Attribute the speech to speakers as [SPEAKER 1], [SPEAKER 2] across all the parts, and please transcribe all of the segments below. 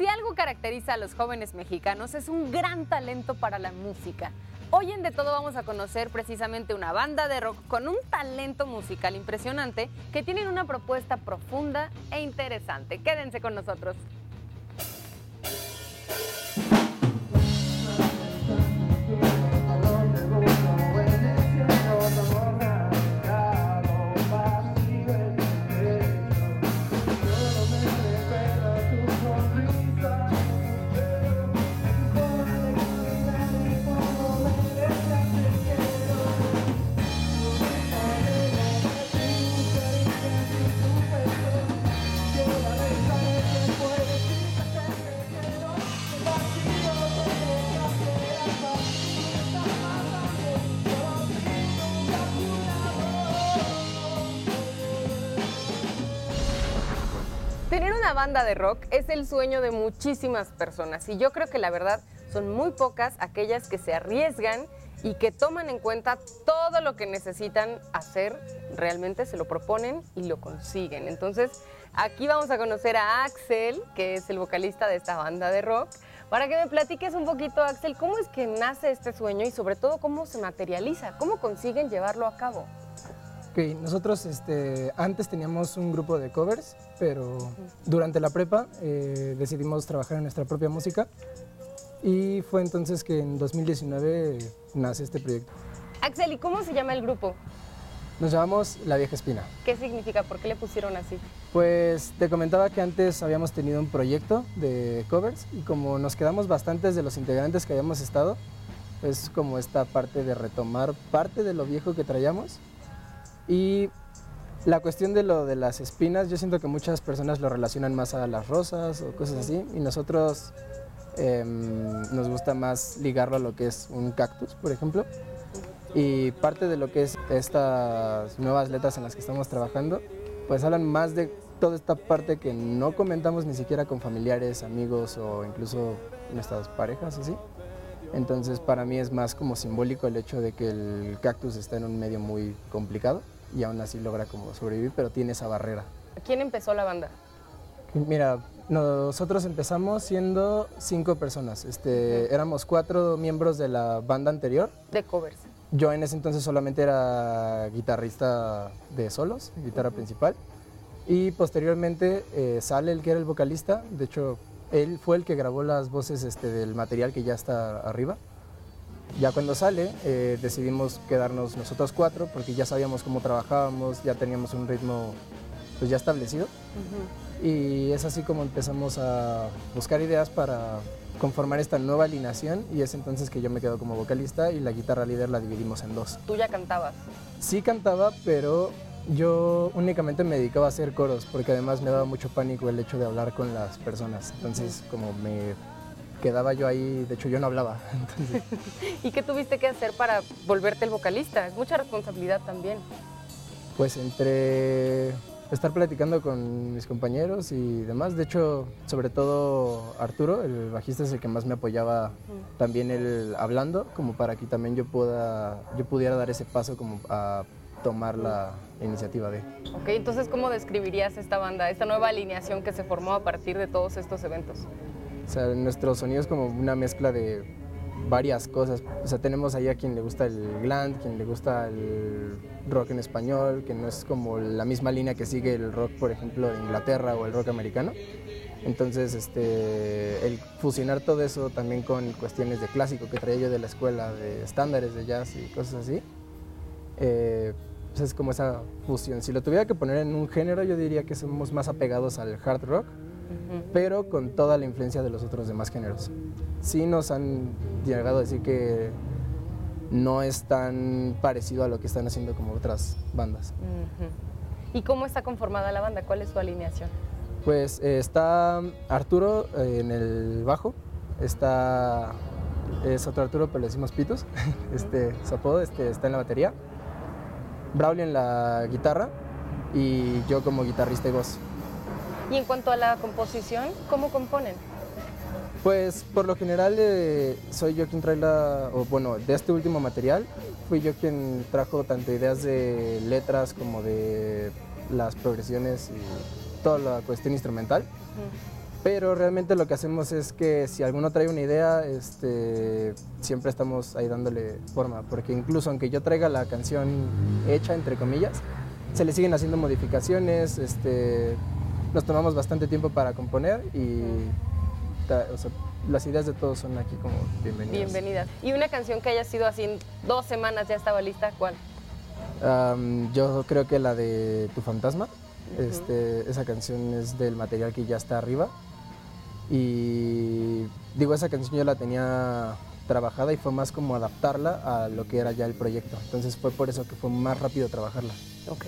[SPEAKER 1] Si algo caracteriza a los jóvenes mexicanos es un gran talento para la música. Hoy en De Todo vamos a conocer precisamente una banda de rock con un talento musical impresionante que tienen una propuesta profunda e interesante. Quédense con nosotros. Una banda de rock es el sueño de muchísimas personas y yo creo que la verdad son muy pocas aquellas que se arriesgan y que toman en cuenta todo lo que necesitan hacer, realmente se lo proponen y lo consiguen. Entonces, aquí vamos a conocer a Axel, que es el vocalista de esta banda de rock, para que me platiques un poquito, Axel, cómo es que nace este sueño y sobre todo cómo se materializa, cómo consiguen llevarlo a cabo.
[SPEAKER 2] Ok, nosotros este, antes teníamos un grupo de covers, pero durante la prepa eh, decidimos trabajar en nuestra propia música y fue entonces que en 2019 nace este proyecto.
[SPEAKER 1] Axel, ¿y cómo se llama el grupo?
[SPEAKER 2] Nos llamamos La Vieja Espina.
[SPEAKER 1] ¿Qué significa? ¿Por qué le pusieron así?
[SPEAKER 2] Pues te comentaba que antes habíamos tenido un proyecto de covers y como nos quedamos bastantes de los integrantes que habíamos estado, es como esta parte de retomar parte de lo viejo que traíamos y la cuestión de lo de las espinas, yo siento que muchas personas lo relacionan más a las rosas o cosas así, y nosotros em, nos gusta más ligarlo a lo que es un cactus, por ejemplo. Y parte de lo que es estas nuevas letras en las que estamos trabajando, pues hablan más de toda esta parte que no comentamos ni siquiera con familiares, amigos o incluso nuestras parejas, así. Entonces para mí es más como simbólico el hecho de que el cactus está en un medio muy complicado y aún así logra como sobrevivir, pero tiene esa barrera.
[SPEAKER 1] ¿Quién empezó la banda?
[SPEAKER 2] Mira, nosotros empezamos siendo cinco personas. Este, Éramos cuatro miembros de la banda anterior.
[SPEAKER 1] De covers.
[SPEAKER 2] Yo en ese entonces solamente era guitarrista de solos, guitarra principal. Y posteriormente eh, sale el que era el vocalista. De hecho, él fue el que grabó las voces este, del material que ya está arriba. Ya cuando sale, eh, decidimos quedarnos nosotros cuatro porque ya sabíamos cómo trabajábamos, ya teníamos un ritmo pues ya establecido. Y es así como empezamos a buscar ideas para conformar esta nueva alineación y es entonces que yo me quedo como vocalista y la guitarra líder la dividimos en dos.
[SPEAKER 1] ¿Tú ya cantabas?
[SPEAKER 2] Sí cantaba, pero yo únicamente me dedicaba a hacer coros porque además me daba mucho pánico el hecho de hablar con las personas. Entonces como me quedaba yo ahí, de hecho yo no hablaba.
[SPEAKER 1] ¿Y qué tuviste que hacer para volverte el vocalista? Es mucha responsabilidad también.
[SPEAKER 2] Pues entre estar platicando con mis compañeros y demás, de hecho, sobre todo Arturo, el bajista es el que más me apoyaba también él hablando, como para que también yo pueda yo pudiera dar ese paso como a tomar la iniciativa de.
[SPEAKER 1] Ok, entonces ¿cómo describirías esta banda, esta nueva alineación que se formó a partir de todos estos eventos?
[SPEAKER 2] O sea, nuestro sonido es como una mezcla de varias cosas. O sea, tenemos ahí a quien le gusta el glam, quien le gusta el rock en español, que no es como la misma línea que sigue el rock, por ejemplo, de Inglaterra o el rock americano. Entonces, este, el fusionar todo eso también con cuestiones de clásico que traía yo de la escuela, de estándares de jazz y cosas así, eh, pues es como esa fusión. Si lo tuviera que poner en un género, yo diría que somos más apegados al hard rock, pero con toda la influencia de los otros demás géneros. Sí nos han llegado a decir que no es tan parecido a lo que están haciendo como otras bandas.
[SPEAKER 1] ¿Y cómo está conformada la banda? ¿Cuál es su alineación?
[SPEAKER 2] Pues eh, está Arturo eh, en el bajo, está es otro Arturo, pero le decimos Pitos, este, su apodo, este, está en la batería, Braulio en la guitarra y yo como guitarrista y voz.
[SPEAKER 1] Y en cuanto a la composición, ¿cómo componen?
[SPEAKER 2] Pues por lo general eh, soy yo quien trae la, o bueno, de este último material, fui yo quien trajo tanto ideas de letras como de las progresiones y toda la cuestión instrumental. Pero realmente lo que hacemos es que si alguno trae una idea, este, siempre estamos ahí dándole forma, porque incluso aunque yo traiga la canción hecha, entre comillas, se le siguen haciendo modificaciones, este, nos tomamos bastante tiempo para componer y las ideas de todos son aquí como bienvenidas.
[SPEAKER 1] Bienvenidas. ¿Y una canción que haya sido así en dos semanas ya estaba lista? ¿Cuál?
[SPEAKER 2] yo creo que la de Tu Fantasma. este, esa canción es del material que ya está arriba. Y digo, esa canción yo la tenía trabajada y fue más como adaptarla a lo que era ya el proyecto. Entonces fue por eso que fue más rápido trabajarla.
[SPEAKER 1] Ok.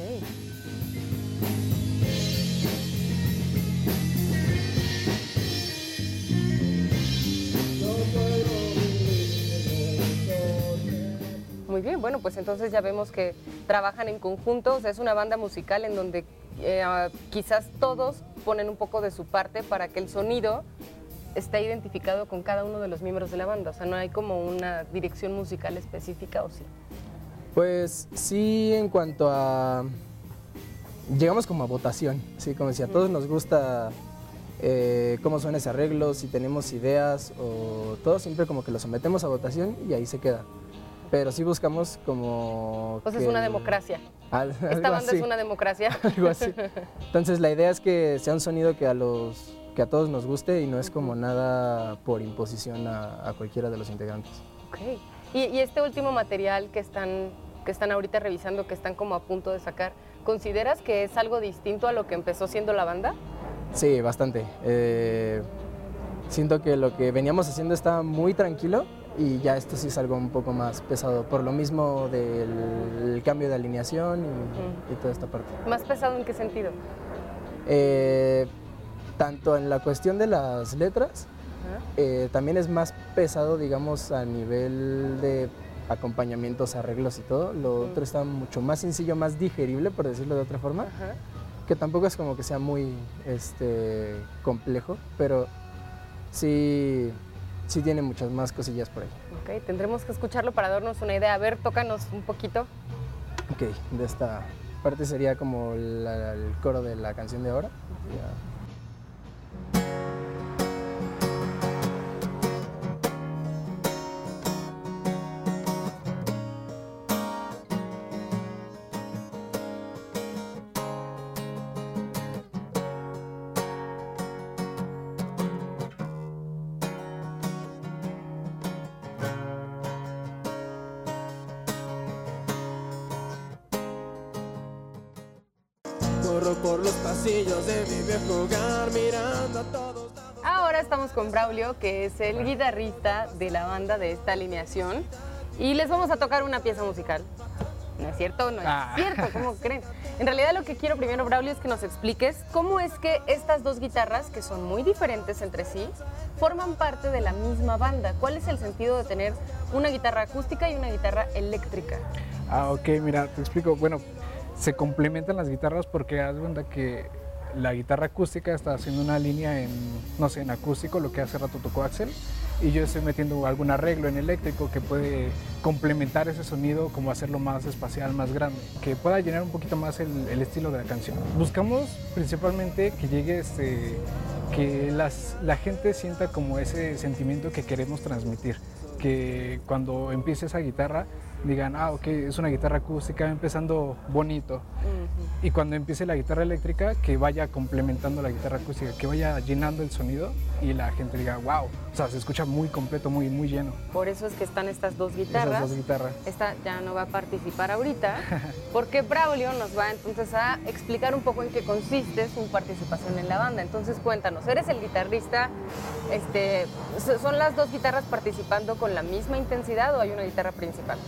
[SPEAKER 1] Muy bien, bueno, pues entonces ya vemos que trabajan en conjunto, o sea, es una banda musical en donde eh, ah, quizás todos ponen un poco de su parte para que el sonido esté identificado con cada uno de los miembros de la banda, o sea, no hay como una dirección musical específica o sí.
[SPEAKER 2] Pues sí, en cuanto a... Llegamos como a votación, sí, como si a todos nos gusta eh, cómo suena ese arreglo, si tenemos ideas o todo, siempre como que lo sometemos a votación y ahí se queda pero sí buscamos como...
[SPEAKER 1] Pues es una democracia. Esta banda es una democracia.
[SPEAKER 2] algo así. Entonces la idea es que sea un sonido que a los que a todos nos guste y no es como nada por imposición a, cualquiera de los integrantes.
[SPEAKER 1] Ok. ¿Y, este último material que están, que están ahorita revisando, que están como a punto de sacar, ¿consideras que es algo distinto a lo que empezó siendo la banda?
[SPEAKER 2] Sí, bastante. Eh, siento que lo que veníamos haciendo está muy tranquilo y ya esto sí es algo un poco más pesado, por lo mismo del cambio de alineación y, toda esta parte.
[SPEAKER 1] ¿Más pesado en qué sentido?
[SPEAKER 2] Eh, tanto en la cuestión de las letras, eh, también es más pesado, digamos, a nivel de acompañamientos, arreglos y todo. Lo otro está mucho más sencillo, más digerible, por decirlo de otra forma, que tampoco es como que sea muy este, complejo, pero sí sí tiene muchas más cosillas por ahí.
[SPEAKER 1] Ok, tendremos que escucharlo para darnos una idea. A ver, tócanos un poquito.
[SPEAKER 2] Ok, de esta parte sería como el coro de la canción de ahora.
[SPEAKER 1] Hogar mirando a todos. Ahora estamos con Braulio, que es el guitarrista de la banda de esta alineación. Y les vamos a tocar una pieza musical. ¿No es cierto? No es ah. cierto, ¿cómo creen? En realidad lo que quiero primero, Braulio, es que nos expliques cómo es que estas dos guitarras, que son muy diferentes entre sí, forman parte de la misma banda. ¿Cuál es el sentido de tener una guitarra acústica y una guitarra eléctrica?
[SPEAKER 3] Ah, ok, mira, te explico. Bueno, se complementan las guitarras porque haz cuenta que la guitarra acústica está haciendo una línea en, no sé, en acústico, lo que hace rato tocó Axel, y yo estoy metiendo algún arreglo en eléctrico que puede complementar ese sonido, como hacerlo más espacial, más grande, que pueda llenar un poquito más el, estilo de la canción. Buscamos principalmente que llegue este, que las, la gente sienta como ese sentimiento que queremos transmitir, que cuando empiece esa guitarra digan, ah, ok, es una guitarra acústica empezando bonito. Y cuando empiece la guitarra eléctrica, que vaya complementando la guitarra acústica, que vaya llenando el sonido y la gente diga, wow, o sea, se escucha muy completo, muy, muy lleno.
[SPEAKER 1] Por eso es que están estas dos guitarras.
[SPEAKER 3] Estas dos guitarras.
[SPEAKER 1] Esta ya no va a participar ahorita, porque Braulio nos va entonces a explicar un poco en qué consiste su participación en la banda. Entonces cuéntanos, eres el guitarrista, este, ¿son las dos guitarras participando con la misma intensidad o hay una guitarra principal?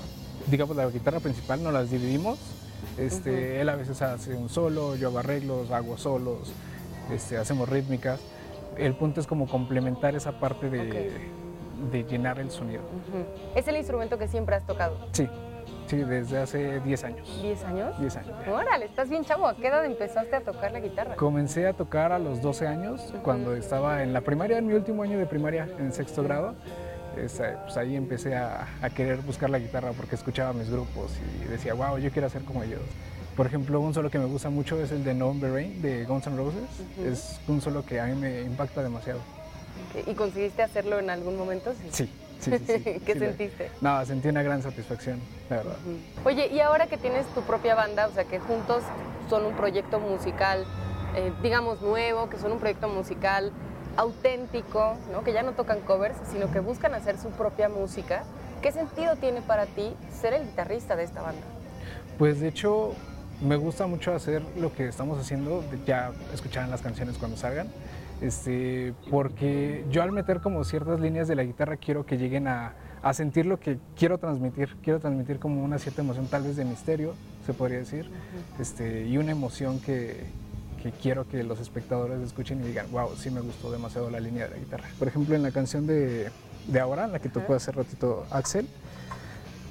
[SPEAKER 3] Digamos, la guitarra principal no las dividimos. Este, Él a veces hace un solo, yo hago arreglos, hago solos, este, hacemos rítmicas. El punto es como complementar esa parte de, de llenar el sonido.
[SPEAKER 1] ¿Es el instrumento que siempre has tocado?
[SPEAKER 3] Sí, sí, desde hace 10 años.
[SPEAKER 1] ¿10 años?
[SPEAKER 3] 10 años.
[SPEAKER 1] Órale, estás bien chavo. ¿A qué edad empezaste a tocar la guitarra?
[SPEAKER 3] Comencé a tocar a los 12 años, cuando estaba en la primaria, en mi último año de primaria, en sexto grado pues ahí empecé a, querer buscar la guitarra porque escuchaba mis grupos y decía, wow, yo quiero hacer como ellos. Por ejemplo, un solo que me gusta mucho es el de November Rain de Guns N' Roses. Es un solo que a mí me impacta demasiado.
[SPEAKER 1] ¿Y conseguiste hacerlo en algún momento?
[SPEAKER 3] Sí. Sí, sí, sí.
[SPEAKER 1] ¿Qué sentiste?
[SPEAKER 3] No, sentí una gran satisfacción, la verdad.
[SPEAKER 1] Oye, y ahora que tienes tu propia banda, o sea, que juntos son un proyecto musical, eh, digamos, nuevo, que son un proyecto musical auténtico, ¿no? que ya no tocan covers, sino que buscan hacer su propia música, ¿qué sentido tiene para ti ser el guitarrista de esta banda?
[SPEAKER 3] Pues de hecho, me gusta mucho hacer lo que estamos haciendo, ya escucharán las canciones cuando salgan, este, porque yo al meter como ciertas líneas de la guitarra quiero que lleguen a, a, sentir lo que quiero transmitir, quiero transmitir como una cierta emoción tal vez de misterio, se podría decir, este, y una emoción que, que, quiero que los espectadores escuchen y digan, wow, sí me gustó demasiado la línea de la guitarra. Por ejemplo, en la canción de, de ahora, la que tocó hace ratito Axel,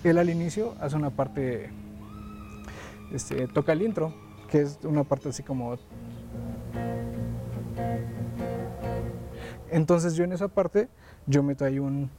[SPEAKER 3] él al inicio hace una parte, este, toca el intro, que es una parte así como Entonces yo en esa parte, yo meto ahí un...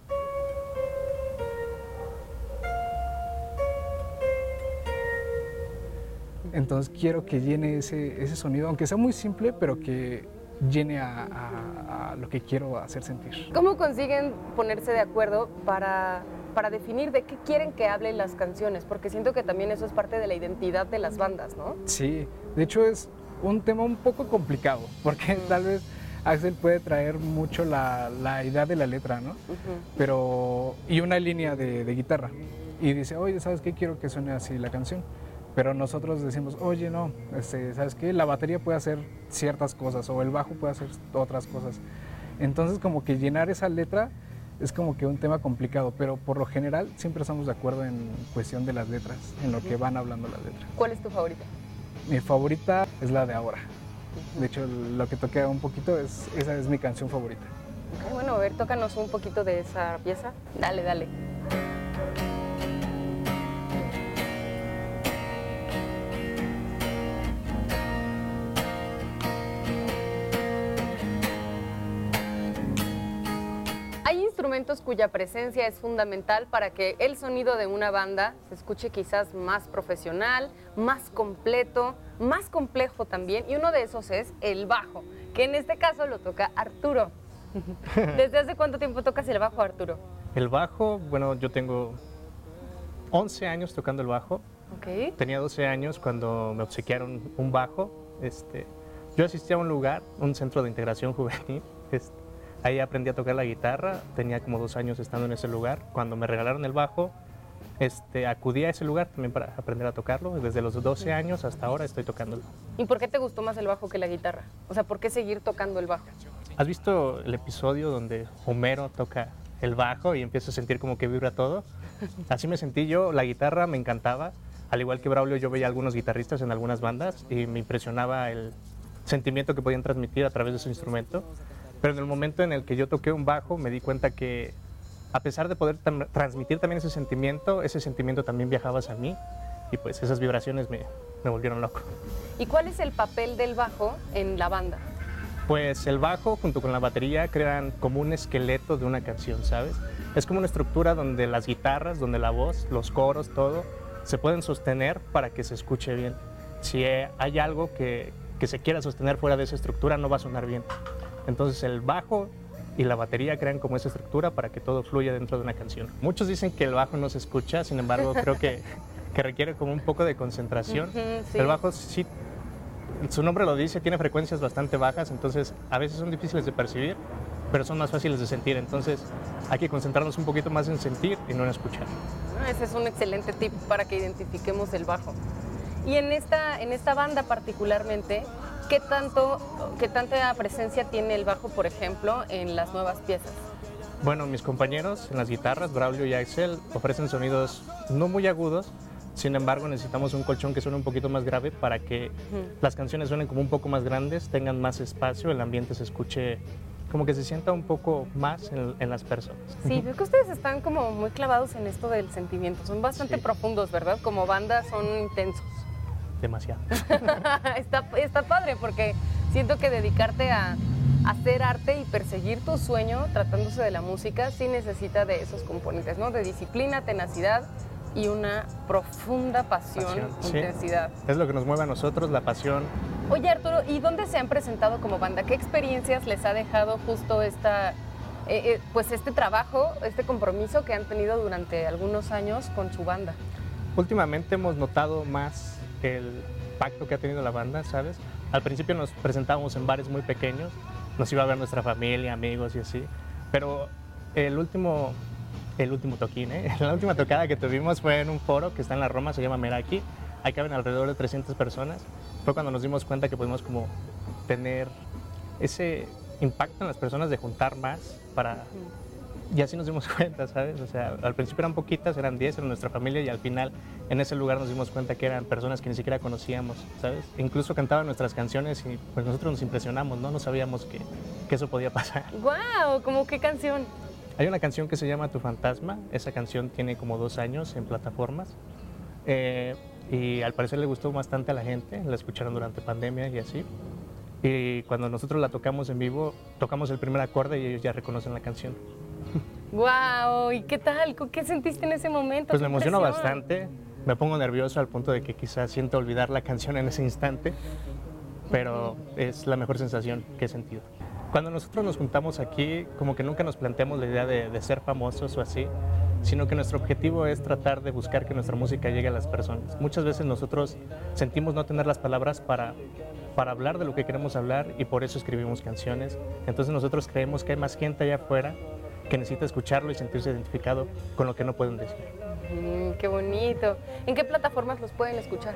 [SPEAKER 3] Entonces quiero que llene ese, ese sonido, aunque sea muy simple, pero que llene a, a, a, lo que quiero hacer sentir.
[SPEAKER 1] ¿Cómo consiguen ponerse de acuerdo para, para definir de qué quieren que hablen las canciones? Porque siento que también eso es parte de la identidad de las bandas, ¿no?
[SPEAKER 3] Sí, de hecho es un tema un poco complicado, porque tal vez Axel puede traer mucho la, la idea de la letra, ¿no? Uh -huh. Pero, y una línea de, de, guitarra. Y dice, oye, ¿sabes qué? Quiero que suene así la canción. Pero nosotros decimos, oye, no, este, ¿sabes qué? La batería puede hacer ciertas cosas o el bajo puede hacer otras cosas. Entonces, como que llenar esa letra es como que un tema complicado, pero por lo general siempre estamos de acuerdo en cuestión de las letras, en lo que van hablando las letras.
[SPEAKER 1] ¿Cuál es tu favorita?
[SPEAKER 3] Mi favorita es la de ahora. De hecho, lo que toqué un poquito, es, esa es mi canción favorita.
[SPEAKER 1] Okay, bueno, a ver, tócanos un poquito de esa pieza. Dale, dale. Instrumentos cuya presencia es fundamental para que el sonido de una banda se escuche quizás más profesional, más completo, más complejo también, y uno de esos es el bajo, que en este caso lo toca Arturo. ¿Desde hace cuánto tiempo tocas el bajo, Arturo?
[SPEAKER 4] El bajo, bueno, yo tengo 11 años tocando el bajo.
[SPEAKER 1] Okay.
[SPEAKER 4] Tenía 12 años cuando me obsequiaron un bajo. Este, yo asistí a un lugar, un centro de integración juvenil. Este, ahí aprendí a tocar la guitarra. Tenía como dos años estando en ese lugar. Cuando me regalaron el bajo, este, acudí a ese lugar también para aprender a tocarlo. Desde los 12 años hasta ahora estoy tocándolo.
[SPEAKER 1] ¿Y por qué te gustó más el bajo que la guitarra? O sea, ¿por qué seguir tocando el bajo?
[SPEAKER 4] ¿Has visto el episodio donde Homero toca el bajo y empieza a sentir como que vibra todo? Así me sentí yo, la guitarra me encantaba. Al igual que Braulio, yo veía a algunos guitarristas en algunas bandas y me impresionaba el sentimiento que podían transmitir a través de su instrumento. Pero en el momento en el que yo toqué un bajo, me di cuenta que a pesar de poder transmitir también ese sentimiento, ese sentimiento también viajaba hacia mí y pues esas vibraciones me, me volvieron loco.
[SPEAKER 1] ¿Y cuál es el papel del bajo en la banda?
[SPEAKER 4] Pues el bajo junto con la batería crean como un esqueleto de una canción, ¿sabes? Es como una estructura donde las guitarras, donde la voz, los coros, todo, se pueden sostener para que se escuche bien. Si hay algo que, que se quiera sostener fuera de esa estructura, no va a sonar bien. Entonces el bajo y la batería crean como esa estructura para que todo fluya dentro de una canción. Muchos dicen que el bajo no se escucha, sin embargo creo que, que requiere como un poco de concentración. Uh -huh, sí. El bajo sí su nombre lo dice, tiene frecuencias bastante bajas, entonces a veces son difíciles de percibir, pero son más fáciles de sentir. Entonces hay que concentrarnos un poquito más en sentir y no en escuchar.
[SPEAKER 1] Ese es un excelente tip para que identifiquemos el bajo. Y en esta, en esta banda particularmente, ¿qué, tanto, ¿qué tanta presencia tiene el bajo, por ejemplo, en las nuevas piezas?
[SPEAKER 4] Bueno, mis compañeros en las guitarras, Braulio y Axel, ofrecen sonidos no muy agudos, sin embargo, necesitamos un colchón que suene un poquito más grave para que uh -huh. las canciones suenen como un poco más grandes, tengan más espacio, el ambiente se escuche como que se sienta un poco más en, en las personas.
[SPEAKER 1] Sí, veo que ustedes están como muy clavados en esto del sentimiento, son bastante sí. profundos, ¿verdad? Como banda son intensos.
[SPEAKER 4] Demasiado.
[SPEAKER 1] está, está padre porque siento que dedicarte a hacer arte y perseguir tu sueño tratándose de la música sí necesita de esos componentes, ¿no? De disciplina, tenacidad y una profunda pasión,
[SPEAKER 4] Pasión, sí.
[SPEAKER 1] intensidad.
[SPEAKER 4] Es lo que nos mueve a nosotros, la pasión.
[SPEAKER 1] Oye Arturo, ¿y dónde se han presentado como banda? ¿Qué experiencias les ha dejado justo esta, eh, eh, pues este trabajo, este compromiso que han tenido durante algunos años con su banda?
[SPEAKER 4] Últimamente hemos notado más el pacto que ha tenido la banda, ¿sabes? Al principio nos presentábamos en bares muy pequeños, nos iba a ver nuestra familia, amigos y así, pero el último, el último toquín, ¿eh? la última tocada que tuvimos fue en un foro que está en la Roma, se llama Meraki, ahí caben alrededor de 300 personas, fue cuando nos dimos cuenta que pudimos como tener ese impacto en las personas de juntar más para... Y así nos dimos cuenta, ¿sabes? O sea, al principio eran poquitas, eran 10, eran nuestra familia y al final en ese lugar nos dimos cuenta que eran personas que ni siquiera conocíamos, ¿sabes? Incluso cantaban nuestras canciones y pues nosotros nos impresionamos, ¿no? No sabíamos que, que eso podía pasar.
[SPEAKER 1] ¡Guau! ¿Cómo qué canción?
[SPEAKER 4] Hay una canción que se llama Tu Fantasma, esa canción tiene como dos años en plataformas eh, y al parecer le gustó bastante a la gente, la escucharon durante pandemia y así. Y cuando nosotros la tocamos en vivo, tocamos el primer acorde y ellos ya reconocen la canción.
[SPEAKER 1] ¡Guau! ¿Y qué tal? ¿Qué sentiste en ese momento?
[SPEAKER 4] Pues
[SPEAKER 1] ¡Qué
[SPEAKER 4] me emociono
[SPEAKER 1] impresión!
[SPEAKER 4] bastante, me pongo nervioso al punto de que quizás siento olvidar la canción en ese instante, pero es la mejor sensación que he sentido. Cuando nosotros nos juntamos aquí, como que nunca nos planteamos la idea de, de ser famosos o así, sino que nuestro objetivo es tratar de buscar que nuestra música llegue a las personas. Muchas veces nosotros sentimos no tener las palabras para, para hablar de lo que queremos hablar y por eso escribimos canciones. Entonces nosotros creemos que hay más gente allá afuera que necesita escucharlo y sentirse identificado con lo que no pueden decir.
[SPEAKER 1] Mm, ¡Qué bonito! ¿En qué plataformas los pueden escuchar?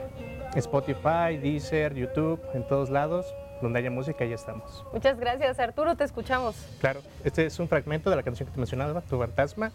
[SPEAKER 4] Spotify, Deezer, YouTube, en todos lados, donde haya música, ya estamos.
[SPEAKER 1] Muchas gracias, Arturo, te escuchamos.
[SPEAKER 4] Claro, este es un fragmento de la canción que te mencionaba, Tu Fantasma.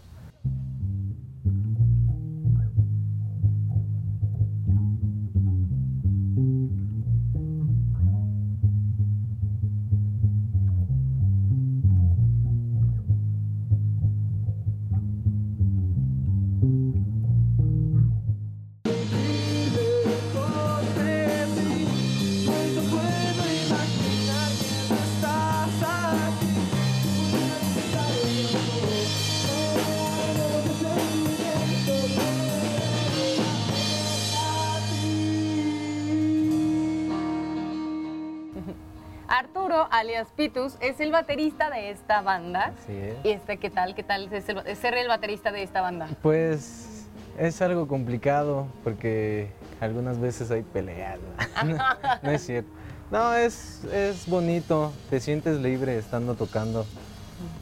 [SPEAKER 1] Alias Pitus, es el baterista de esta banda.
[SPEAKER 5] Así es.
[SPEAKER 1] ¿Y este qué tal? ¿Qué tal es, el- es ser el baterista de esta banda?
[SPEAKER 5] Pues es algo complicado porque algunas veces hay peleas. ¿no? No, es cierto. No, es, es bonito, te sientes libre estando tocando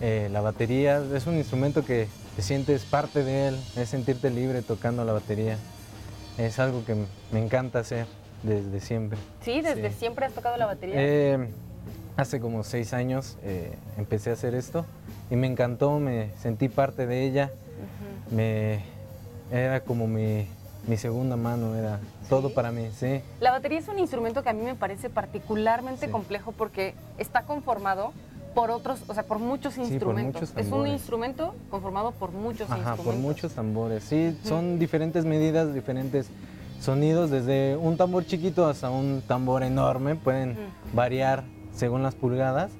[SPEAKER 5] eh, la batería. Es un instrumento que te sientes parte de él, es sentirte libre tocando la batería. Es algo que me encanta hacer desde siempre.
[SPEAKER 1] Sí, desde
[SPEAKER 5] Sí.
[SPEAKER 1] siempre has tocado la batería.
[SPEAKER 5] Eh, hace como seis años eh, empecé a hacer esto y me encantó, me sentí parte de ella. me, era como mi, mi segunda mano, era todo para mí, sí.
[SPEAKER 1] La batería es un instrumento que a mí me parece particularmente
[SPEAKER 5] Sí.
[SPEAKER 1] complejo porque está conformado por otros, o sea, por muchos
[SPEAKER 5] por
[SPEAKER 1] instrumentos.
[SPEAKER 5] muchos
[SPEAKER 1] es un instrumento conformado por muchos
[SPEAKER 5] Ajá,
[SPEAKER 1] instrumentos.
[SPEAKER 5] por muchos tambores. Sí, son diferentes medidas, diferentes sonidos, desde un tambor chiquito hasta un tambor enorme, pueden variar según las pulgadas.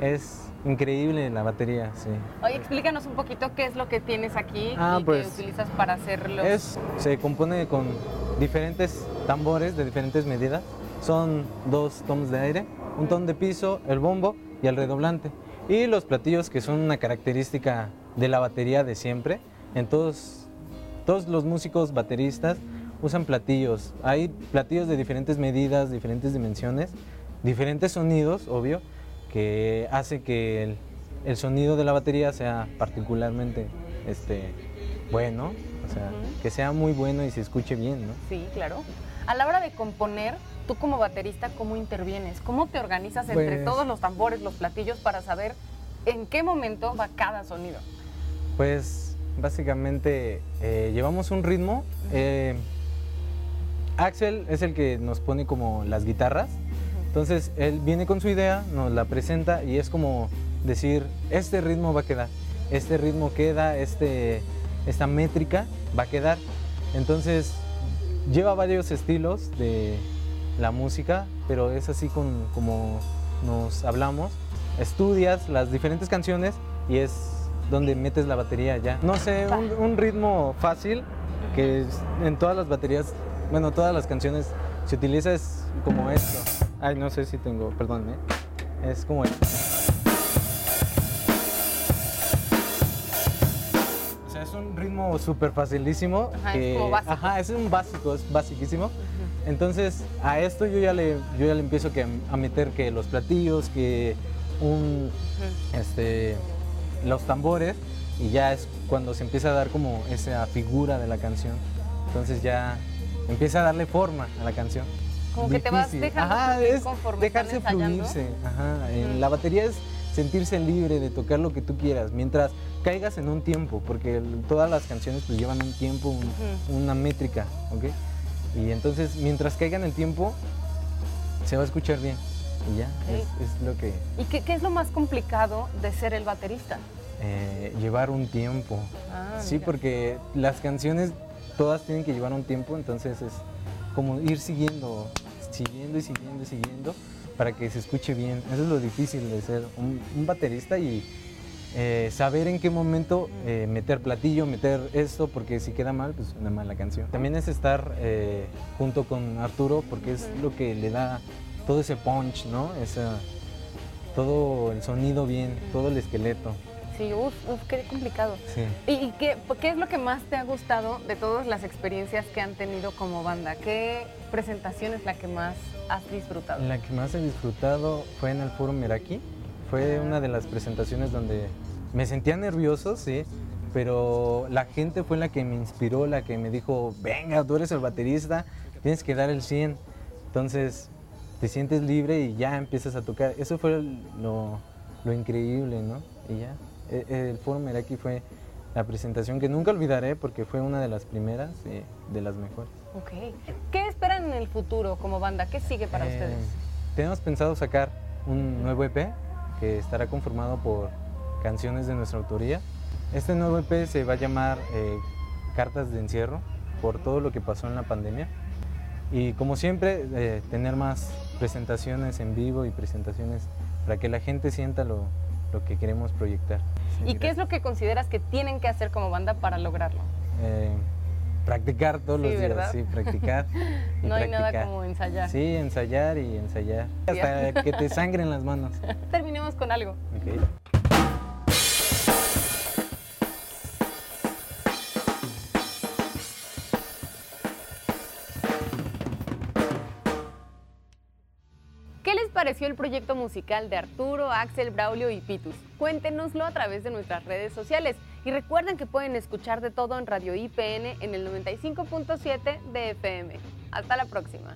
[SPEAKER 5] Es increíble la batería, sí.
[SPEAKER 1] Oye, explícanos un poquito qué es lo que tienes aquí
[SPEAKER 5] Ah,
[SPEAKER 1] y
[SPEAKER 5] pues,
[SPEAKER 1] que utilizas para hacerlo.
[SPEAKER 5] Es, se compone con diferentes tambores de diferentes medidas. Son dos toms de aire, un ton de piso, el bombo y el redoblante. Y los platillos que son una característica de la batería de siempre. En todos, todos los músicos bateristas usan platillos. Hay platillos de diferentes medidas, diferentes dimensiones, diferentes sonidos, obvio, que hace que el, el sonido de la batería sea particularmente este, bueno, o sea, que sea muy bueno y se escuche bien, ¿no?
[SPEAKER 1] Sí, claro. A la hora de componer, tú como baterista, ¿cómo intervienes? ¿Cómo te organizas entre
[SPEAKER 2] Pues-
[SPEAKER 1] todos los tambores, los platillos para saber en qué momento va cada sonido?
[SPEAKER 5] Pues básicamente eh, llevamos un ritmo. eh, Axel es el que nos pone como las guitarras. Entonces él viene con su idea, nos la presenta y es como decir, este ritmo va a quedar, este ritmo queda, este, esta métrica va a quedar. Entonces lleva varios estilos de la música, pero es así con, como nos hablamos. Estudias las diferentes canciones y es donde metes la batería ya. No sé, un, un ritmo fácil que en todas las baterías, bueno, todas las canciones se utiliza es como esto. Ay, no sé si tengo, perdón, ¿eh? es como esto. O sea, es un ritmo súper facilísimo.
[SPEAKER 1] Ajá, es
[SPEAKER 5] que-
[SPEAKER 1] como básico.
[SPEAKER 5] Ajá, es un básico, es basiquísimo. Entonces, a esto yo ya le, yo ya le empiezo que, a meter que los platillos, que un, este, los tambores, y ya es cuando se empieza a dar como esa figura de la canción. Entonces ya empieza a darle forma a la canción.
[SPEAKER 1] Como que te vas dejando
[SPEAKER 5] Ajá, es
[SPEAKER 1] conforme
[SPEAKER 5] dejarse fluirse. Ajá, en la batería es sentirse libre de tocar lo que tú quieras, mientras caigas en un tiempo, porque todas las canciones pues llevan un tiempo, un- una métrica, ¿ok? Y entonces mientras caiga en el tiempo, se va a escuchar bien. Y ya, es, es lo que...
[SPEAKER 1] ¿Y qué, qué es lo más complicado de ser el baterista?
[SPEAKER 5] eh, llevar un tiempo.
[SPEAKER 1] Ah,
[SPEAKER 5] sí,
[SPEAKER 1] mira.
[SPEAKER 5] porque las canciones todas tienen que llevar un tiempo, entonces es como ir siguiendo, siguiendo y siguiendo y siguiendo para que se escuche bien. Eso es lo difícil de ser un, un baterista y eh, saber en qué momento eh, meter platillo, meter esto, porque si queda mal, pues suena mal la canción. También es estar eh, junto con Arturo, porque es lo que le da todo ese punch, ¿no? Esa, todo el sonido bien, todo el esqueleto.
[SPEAKER 1] Sí, uff, uf, qué complicado.
[SPEAKER 5] Sí.
[SPEAKER 1] ¿Y, y qué, qué es lo que más te ha gustado de todas las experiencias que han tenido como banda? ¿Qué presentación es la que más has disfrutado?
[SPEAKER 5] La que más he disfrutado fue en el Foro Meraki. Fue una de las presentaciones donde me sentía nervioso, sí, pero la gente fue la que me inspiró, la que me dijo, venga, tú eres el baterista, tienes que dar el 100. Entonces te sientes libre y ya empiezas a tocar. Eso fue lo, lo increíble, ¿no? Y ya, e- el Foro Meraki fue la presentación que nunca olvidaré porque fue una de las primeras y de las mejores.
[SPEAKER 1] Ok. ¿Qué esperan en el futuro como banda? ¿Qué sigue para
[SPEAKER 5] Eh,
[SPEAKER 1] ustedes?
[SPEAKER 5] Tenemos pensado sacar un nuevo EP que estará conformado por canciones de nuestra autoría. Este nuevo EP se va a llamar eh, Cartas de Encierro por todo lo que pasó en la pandemia. Y como siempre, eh, tener más presentaciones en vivo y presentaciones para que la gente sienta lo, lo que queremos proyectar.
[SPEAKER 1] ¿Y qué es lo que consideras que tienen que hacer como banda para lograrlo?
[SPEAKER 5] Eh, practicar todos
[SPEAKER 1] Sí,
[SPEAKER 5] los días,
[SPEAKER 1] ¿verdad?
[SPEAKER 5] sí, practicar. y
[SPEAKER 1] No hay nada como ensayar.
[SPEAKER 5] Sí, ensayar y ensayar. Hasta que te sangren las manos.
[SPEAKER 1] Terminemos con algo.
[SPEAKER 5] Ok.
[SPEAKER 1] ¿Qué les pareció el proyecto musical de Arturo, Axel, Braulio y Pitus? Cuéntenoslo a través de nuestras redes sociales y recuerden que pueden escuchar de todo en Radio IPN en el 95.7 de FM. Hasta la próxima.